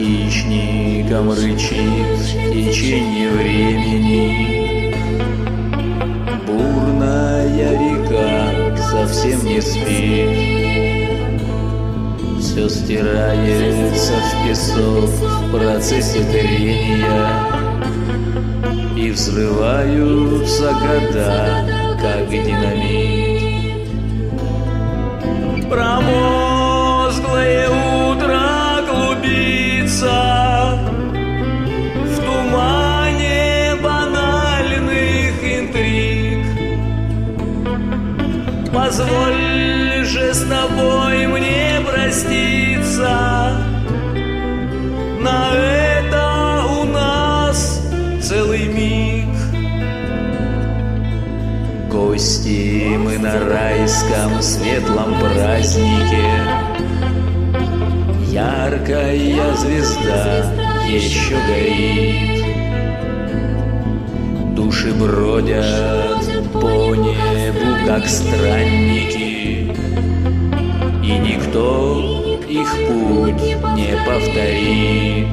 хищником рычит течение времени. Бурная река совсем не спит, Все стирается в песок в процессе трения, И взрываются года, как динамит. Промозглое Позволь же с тобой мне проститься. На это у нас целый миг. Гости мы на райском светлом празднике. Яркая звезда еще горит. Души бродят по небу, как странники. И никто их путь не повторит.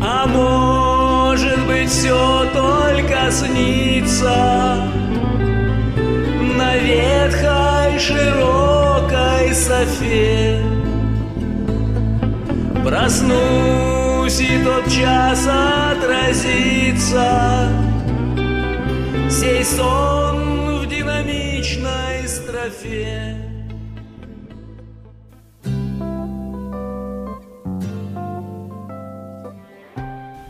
А может быть все только снится На ветхой широкой софе. Проснусь и тот час отразится Сей сон в динамичной строфе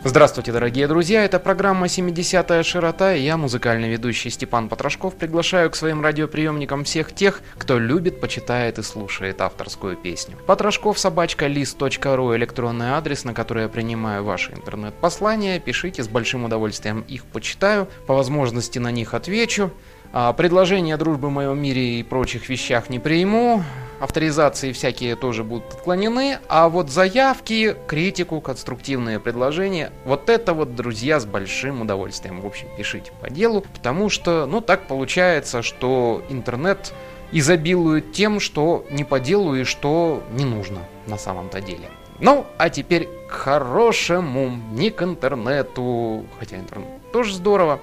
Здравствуйте, дорогие друзья, это программа «70-я широта» и я, музыкальный ведущий Степан Потрошков, приглашаю к своим радиоприемникам всех тех, кто любит, почитает и слушает авторскую песню. Потрошков собачка лист.ру электронный адрес, на который я принимаю ваши интернет-послания, пишите, с большим удовольствием их почитаю, по возможности на них отвечу. А, Предложения дружбы в моем мире и прочих вещах не приму. Авторизации всякие тоже будут отклонены. А вот заявки, критику, конструктивные предложения, вот это вот, друзья, с большим удовольствием. В общем, пишите по делу, потому что, ну, так получается, что интернет изобилует тем, что не по делу и что не нужно на самом-то деле. Ну, а теперь к хорошему, не к интернету, хотя интернет тоже здорово.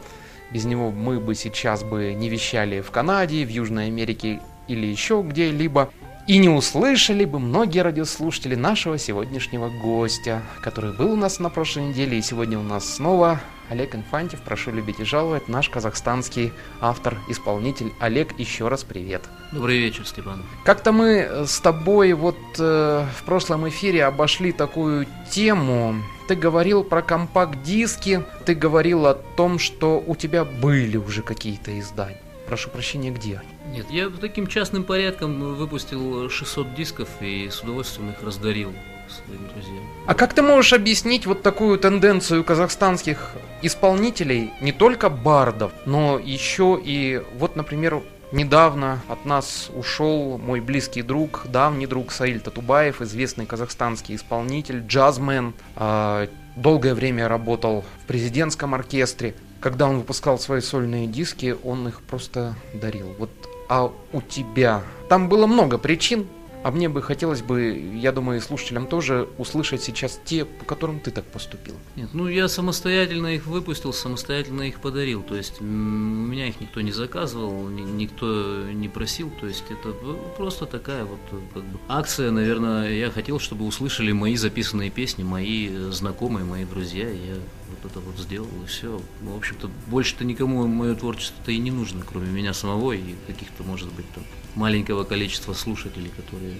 Без него мы бы сейчас бы не вещали в Канаде, в Южной Америке или еще где-либо. И не услышали бы многие радиослушатели нашего сегодняшнего гостя, который был у нас на прошлой неделе, и сегодня у нас снова Олег Инфантьев. Прошу любить и жаловать, наш казахстанский автор-исполнитель. Олег, еще раз привет. Добрый вечер, Степан. Как-то мы с тобой вот э, в прошлом эфире обошли такую тему. Ты говорил про компакт-диски, ты говорил о том, что у тебя были уже какие-то издания. Прошу прощения, где они? Нет, я таким частным порядком выпустил 600 дисков и с удовольствием их раздарил своим друзьям. А как ты можешь объяснить вот такую тенденцию казахстанских исполнителей, не только бардов, но еще и, вот, например, Недавно от нас ушел мой близкий друг, давний друг Саиль Татубаев, известный казахстанский исполнитель, джазмен. Э, долгое время работал в президентском оркестре. Когда он выпускал свои сольные диски, он их просто дарил. Вот, а у тебя? Там было много причин, а мне бы хотелось бы, я думаю, и слушателям тоже услышать сейчас те, по которым ты так поступил. Нет, ну я самостоятельно их выпустил, самостоятельно их подарил. То есть у меня их никто не заказывал, ни, никто не просил. То есть это просто такая вот как бы акция, наверное, я хотел, чтобы услышали мои записанные песни, мои знакомые, мои друзья. Я вот это вот сделал и все. В общем-то, больше-то никому мое творчество-то и не нужно, кроме меня самого и каких-то, может быть, там маленького количества слушателей, которые,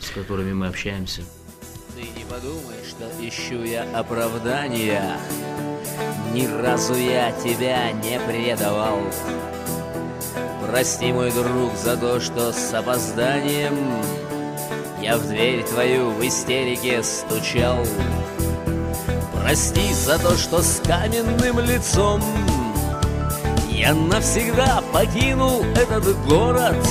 с которыми мы общаемся. Ты не подумай, что ищу я оправдания. Ни разу я тебя не предавал. Прости, мой друг, за то, что с опозданием Я в дверь твою в истерике стучал. Прости за то, что с каменным лицом Я навсегда покинул этот город —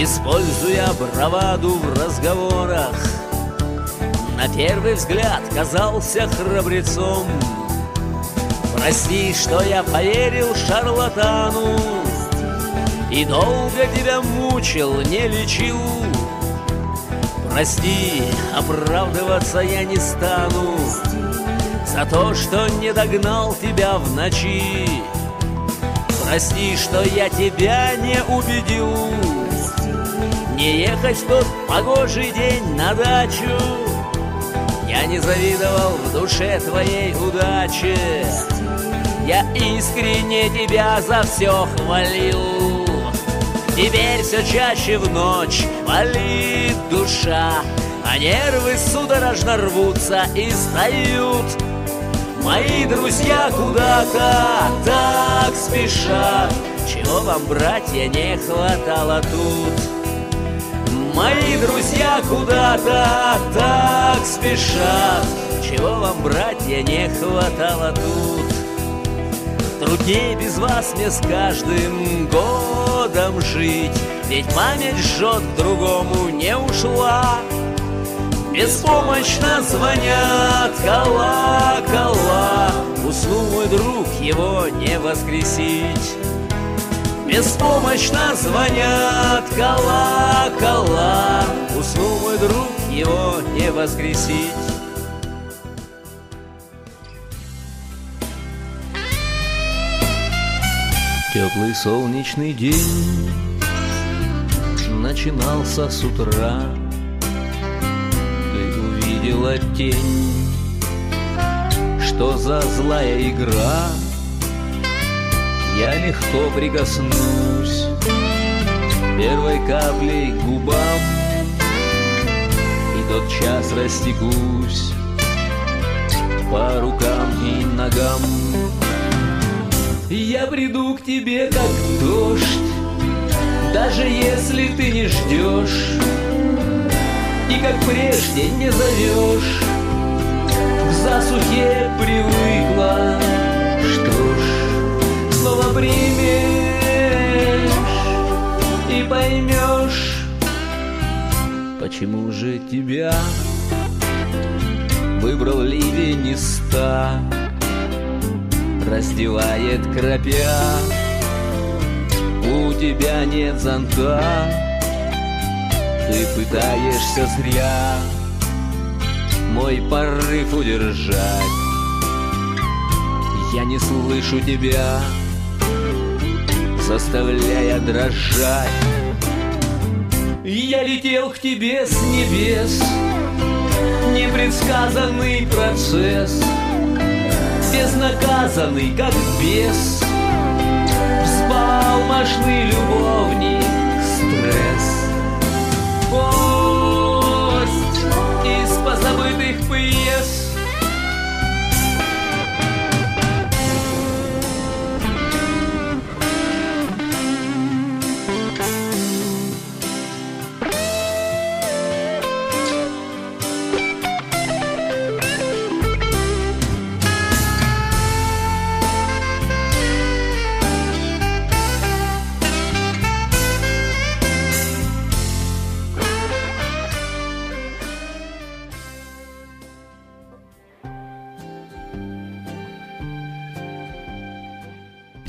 Используя браваду в разговорах. На первый взгляд казался храбрецом. Прости, что я поверил шарлатану И долго тебя мучил, не лечил Прости, оправдываться я не стану. За то, что не догнал тебя в ночи. Прости, что я тебя не убедил. Не ехать в тот погожий день на дачу. Я не завидовал в душе твоей удачи Я искренне тебя за все хвалил Теперь все чаще в ночь болит душа А нервы судорожно рвутся и сдают. Мои друзья куда-то так спешат Чего вам, братья, не хватало тут. Мои друзья куда-то так спешат Чего вам, братья, не хватало тут Труднее без вас мне с каждым годом жить. Ведь память жжет другому не ушла. Беспомощно звонят колокола. Уснул мой друг, его не воскресить. Беспомощно звонят колокола. Уснул мой друг, его не воскресить Теплый солнечный день начинался с утра. Ты увидела тень, что за злая игра. Я легко прикоснусь первой каплей к губам И тот час растекусь по рукам и ногам я приду к тебе, как дождь, даже если ты не ждешь. И как прежде не зовешь В засухе привыкла Что ж, снова примешь И поймешь Почему же тебя Выбрал ливень из ста раздевает кропя У тебя нет зонта Ты пытаешься зря. Мой порыв удержать. Я не слышу тебя Заставляя дрожать. Я летел к тебе с небес Непредсказанный процесс — безнаказанный, как бес. Взбалмошный любовник, стресс. Гость из позабытых пьес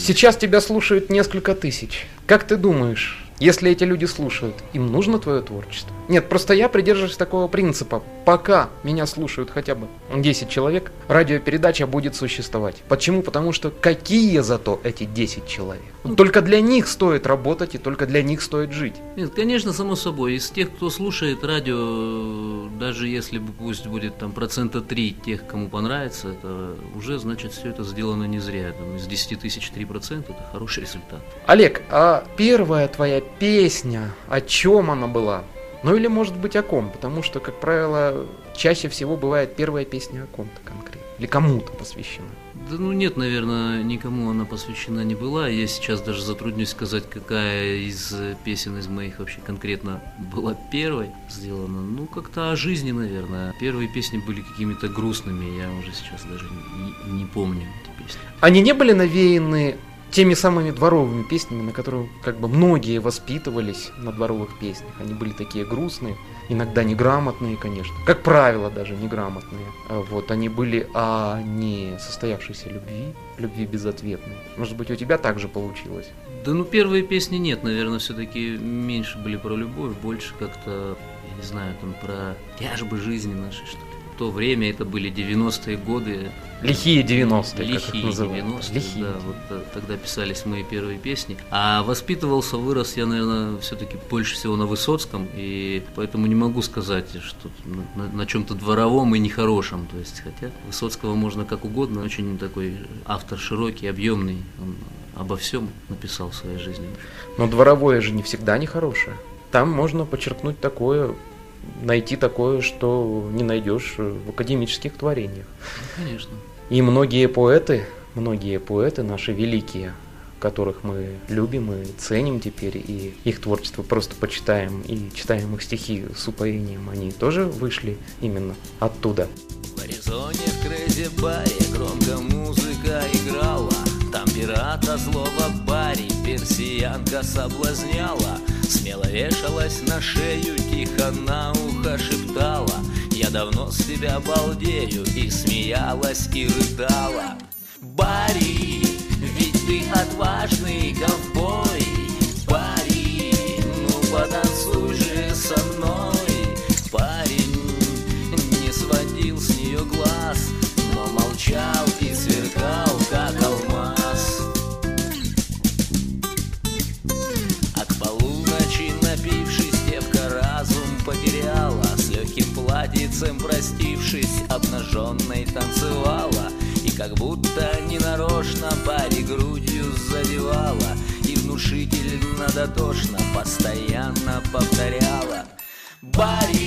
Сейчас тебя слушают несколько тысяч. Как ты думаешь, если эти люди слушают, им нужно твое творчество? Нет, просто я придерживаюсь такого принципа. Пока меня слушают хотя бы 10 человек, радиопередача будет существовать. Почему? Потому что какие зато эти 10 человек? Ну, только для них стоит работать и только для них стоит жить. Нет, конечно, само собой. Из тех, кто слушает радио, даже если пусть будет там процента 3 тех, кому понравится, это уже значит все это сделано не зря. Там, из 10 тысяч 3 процента это хороший результат. Олег, а первая твоя песня, о чем она была? Ну или может быть о ком, потому что, как правило, чаще всего бывает первая песня о ком-то конкретно. Или кому-то посвящена. Да ну нет, наверное, никому она посвящена не была. Я сейчас даже затруднюсь сказать, какая из песен из моих вообще конкретно была первой сделана. Ну, как-то о жизни, наверное. Первые песни были какими-то грустными, я уже сейчас даже не, не помню эти песни. Они не были навеяны теми самыми дворовыми песнями, на которые как бы многие воспитывались на дворовых песнях. Они были такие грустные, иногда неграмотные, конечно. Как правило, даже неграмотные. А вот, они были о не состоявшейся любви, любви безответной. Может быть, у тебя так же получилось? Да ну первые песни нет, наверное, все-таки меньше были про любовь, больше как-то, я не знаю, там про тяжбы жизни нашей, что ли. То время это были 90-е годы. Лихие 90-е, Лихие как их 90-е, Лихие. да, вот э, тогда писались мои первые песни. А воспитывался, вырос я, наверное, все-таки больше всего на Высоцком, и поэтому не могу сказать, что на, на- чем-то дворовом и нехорошем. То есть, хотя Высоцкого можно как угодно, очень такой автор широкий, объемный, он обо всем написал в своей жизни. Но дворовое же не всегда нехорошее. Там можно почерпнуть такое, найти такое, что не найдешь в академических творениях. Ну, конечно. И многие поэты, многие поэты наши великие, которых мы любим и ценим теперь, и их творчество просто почитаем и читаем их стихи с упоением, они тоже вышли именно оттуда. В Аризоне в Крейзи баре громко музыка играла Там пирата злого бари персиянка соблазняла Смело вешалась на шею, тихо на ухо шептала. Я давно с тебя балдею и смеялась и рыдала. Барри, ведь ты отважный ковбой. Барри, ну потанцуй же со мной платьицем простившись, обнаженной танцевала. И как будто ненарочно пари грудью задевала И внушительно дотошно постоянно повторяла. Барри,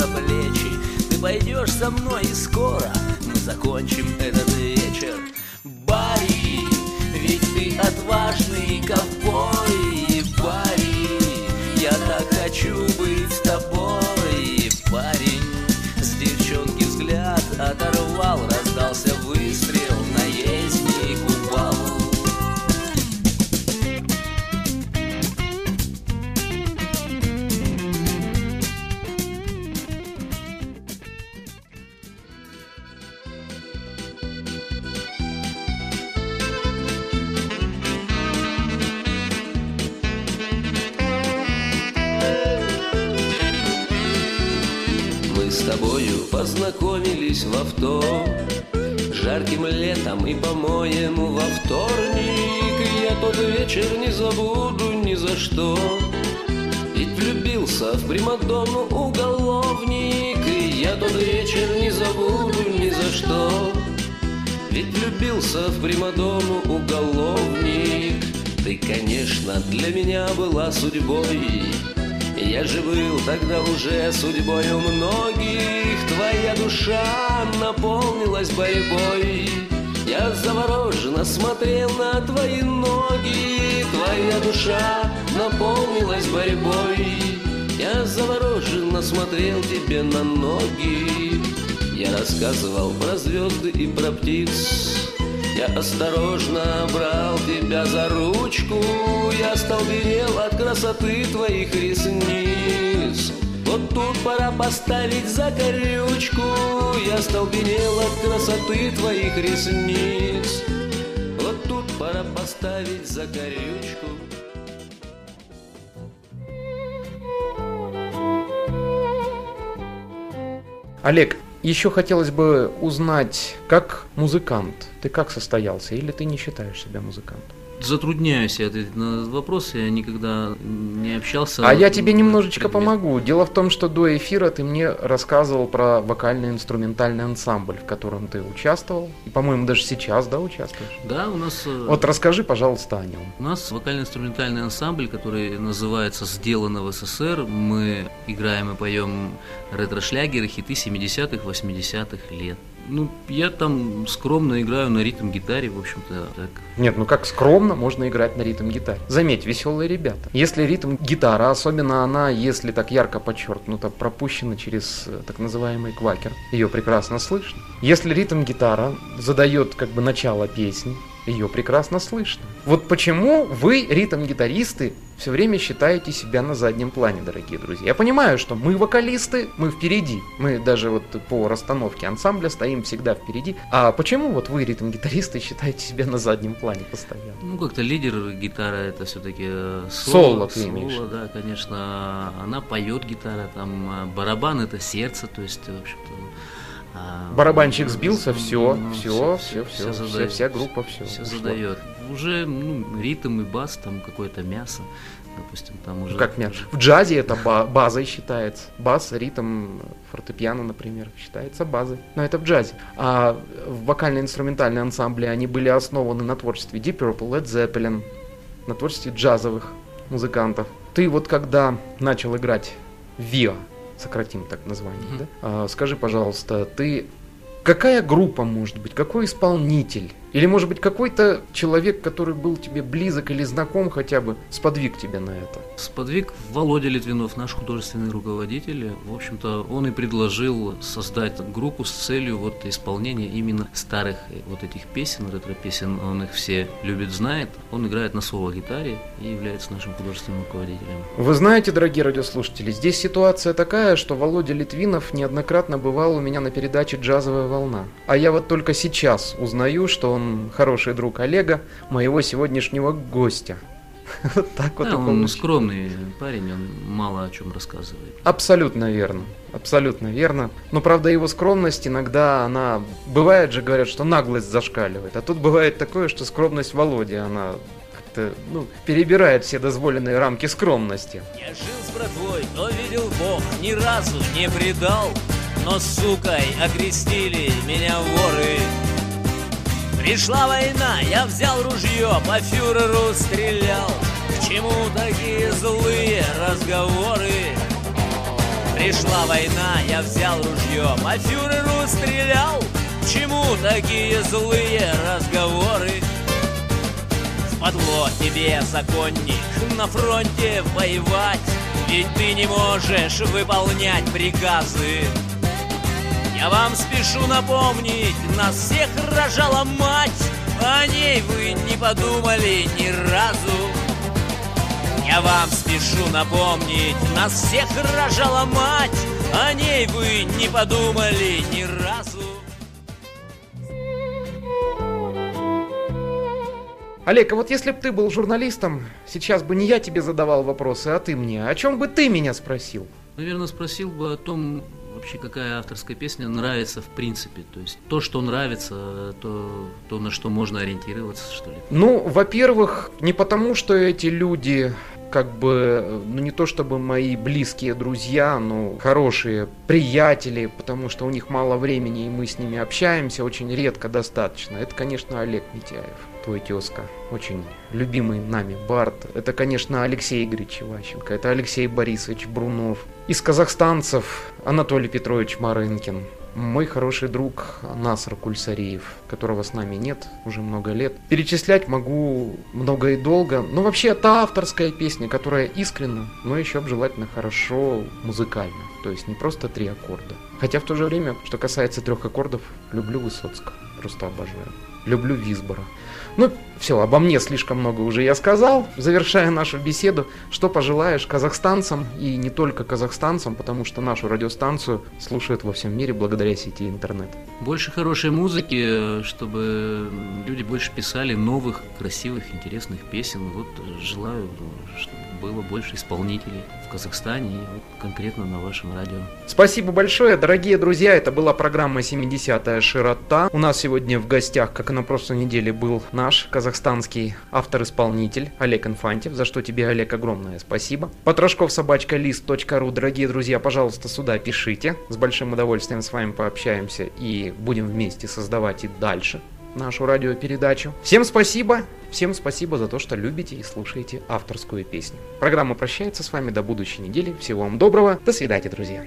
за плечи. Ты пойдешь со мной и скоро мы закончим этот вечер. Барри, ведь ты отважный ковбой Барри, я так хочу и, по-моему, во вторник Я тот вечер не забуду ни за что. Ведь влюбился в Примадонну уголовник И я тот вечер не забуду ни за что. Ведь влюбился в Примадонну уголовник Ты, конечно, для меня была судьбой. Я же был тогда уже судьбою многих Твоя душа наполнилась борьбой Я завороженно смотрел на твои ноги Твоя душа наполнилась борьбой. Я завороженно смотрел тебе на ноги Я рассказывал про звезды и про птиц. Я осторожно брал тебя за ручку Я столбенел от красоты твоих ресниц Вот тут пора поставить закорючку Я столбенел от красоты твоих ресниц. Вот тут пора поставить закорючку Олег, еще хотелось бы узнать, как музыкант, ты как состоялся, или ты не считаешь себя музыкантом? Затрудняюсь я ответить на этот вопрос, я никогда не общался. А я тебе немножечко предмет. помогу. Дело в том, что до эфира ты мне рассказывал про вокально-инструментальный ансамбль, в котором ты участвовал. И, по-моему, даже сейчас, да, участвуешь? Да, у нас... э, Вот расскажи, пожалуйста, о нем. У нас вокально-инструментальный ансамбль, который называется «Сделано в СССР». Мы играем и поем ретро-шлягеры, хиты 70-х, 80-х лет. Ну, я там скромно играю на ритм-гитаре, в общем-то, так. Нет, ну как скромно можно играть на ритм-гитаре. Заметь, веселые ребята. Если ритм-гитара, особенно она, если так ярко подчеркнуто, пропущена через э, так называемый квакер, ее прекрасно слышно. Если ритм-гитара задает как бы начало песни, ее прекрасно слышно. Вот почему вы, ритм-гитаристы, все время считаете себя на заднем плане, дорогие друзья. Я понимаю, что мы вокалисты, мы впереди. Мы даже вот по расстановке ансамбля стоим всегда впереди. А почему вот вы, ритм-гитаристы, считаете себя на заднем плане постоянно? Ну, как-то лидер гитара это все-таки соло. Соло, ты имеешь. Соло, да, конечно. Она поет гитара, там а барабан это сердце, то есть, в общем-то, Барабанщик сбился, все, ну, все, все, все, всё вся, группа все. все задает. Уже ну, ритм и бас, там какое-то мясо, допустим, там уже. Ну, Как мяч. В джазе это ба- базой считается. Бас, ритм, фортепиано, например, считается базой. Но это в джазе. А в вокально-инструментальные ансамбли они были основаны на творчестве Deep Purple, Led Zeppelin, на творчестве джазовых музыкантов. Ты вот когда начал играть в ВИА, сократим так название, Мгм. да? А, скажи, пожалуйста, ты какая группа может быть, какой исполнитель? Или, может быть, какой-то человек, который был тебе близок или знаком хотя бы, сподвиг тебя на это? Сподвиг Володя Литвинов, наш художественный руководитель. В общем-то, он и предложил создать группу с целью вот исполнения именно старых вот этих песен, ретро-песен. Он их все любит, знает. Он играет на соло-гитаре и является нашим художественным руководителем. Вы знаете, дорогие радиослушатели, здесь ситуация такая, что Володя Литвинов неоднократно бывал у меня на передаче «Джазовая волна». А я вот только сейчас узнаю, что он хороший друг Олега, моего сегодняшнего гостя. Вот так вот Да, он скромный парень, он мало о чем рассказывает. Абсолютно верно. Абсолютно верно. Но правда его скромность иногда она... Бывает же, говорят, что наглость зашкаливает. А тут бывает такое, что скромность Володи, она как-то, ну, перебирает все дозволенные рамки скромности. Я жил с братвой, но видел Бог, ни разу не предал. Но сукой окрестили меня воры. Пришла война, я взял ружье, по фюреру стрелял. К чему такие злые разговоры? Пришла война, я взял ружье, по фюреру стрелял. К чему такие злые разговоры? Впадло тебе, законник, на фронте воевать, Ведь ты не можешь выполнять приказы. Я вам спешу напомнить, нас всех рожала мать, О ней вы не подумали ни разу. Я вам спешу напомнить, нас всех рожала мать, О ней вы не подумали ни разу. Олег, а вот если бы ты был журналистом, сейчас бы не я тебе задавал вопросы, а ты мне. О чем бы ты меня спросил? Наверное, спросил бы о том, вообще какая авторская песня нравится в принципе. То есть то, что нравится, то, то на что можно ориентироваться, что ли. Ну, во-первых, не потому, что эти люди как бы, ну не то чтобы мои близкие друзья, но хорошие приятели, потому что у них мало времени, и мы с ними общаемся очень редко достаточно. Это, конечно, Олег Митяев, твой тезка, очень любимый нами Барт. Это, конечно, Алексей Игоревич Иващенко, это Алексей Борисович Брунов. Из казахстанцев Анатолий Петрович Марынкин, мой хороший друг Наср Кульсариев, которого с нами нет уже много лет. Перечислять могу много и долго. Но вообще это авторская песня, которая искренна, но еще желательно хорошо музыкально. То есть не просто три аккорда. Хотя в то же время, что касается трех аккордов, люблю Высоцкого. Просто обожаю. Люблю Висбора. Ну, все, обо мне слишком много уже я сказал. Завершая нашу беседу, что пожелаешь казахстанцам и не только казахстанцам, потому что нашу радиостанцию слушают во всем мире благодаря сети интернет. Больше хорошей музыки, чтобы люди больше писали новых, красивых, интересных песен. Вот желаю, чтобы было больше исполнителей в Казахстане и вот конкретно на вашем радио. Спасибо большое, дорогие друзья. Это была программа 70-я «Широта». У нас сегодня в гостях, как и на прошлой неделе, был наш казахстанский автор-исполнитель Олег Инфантьев, за что тебе, Олег, огромное спасибо. Потрошков собачка лист.ру. Дорогие друзья, пожалуйста, сюда пишите. С большим удовольствием с вами пообщаемся и будем вместе создавать и дальше нашу радиопередачу. Всем спасибо, всем спасибо за то, что любите и слушаете авторскую песню. Программа прощается с вами до будущей недели. Всего вам доброго. До свидания, друзья.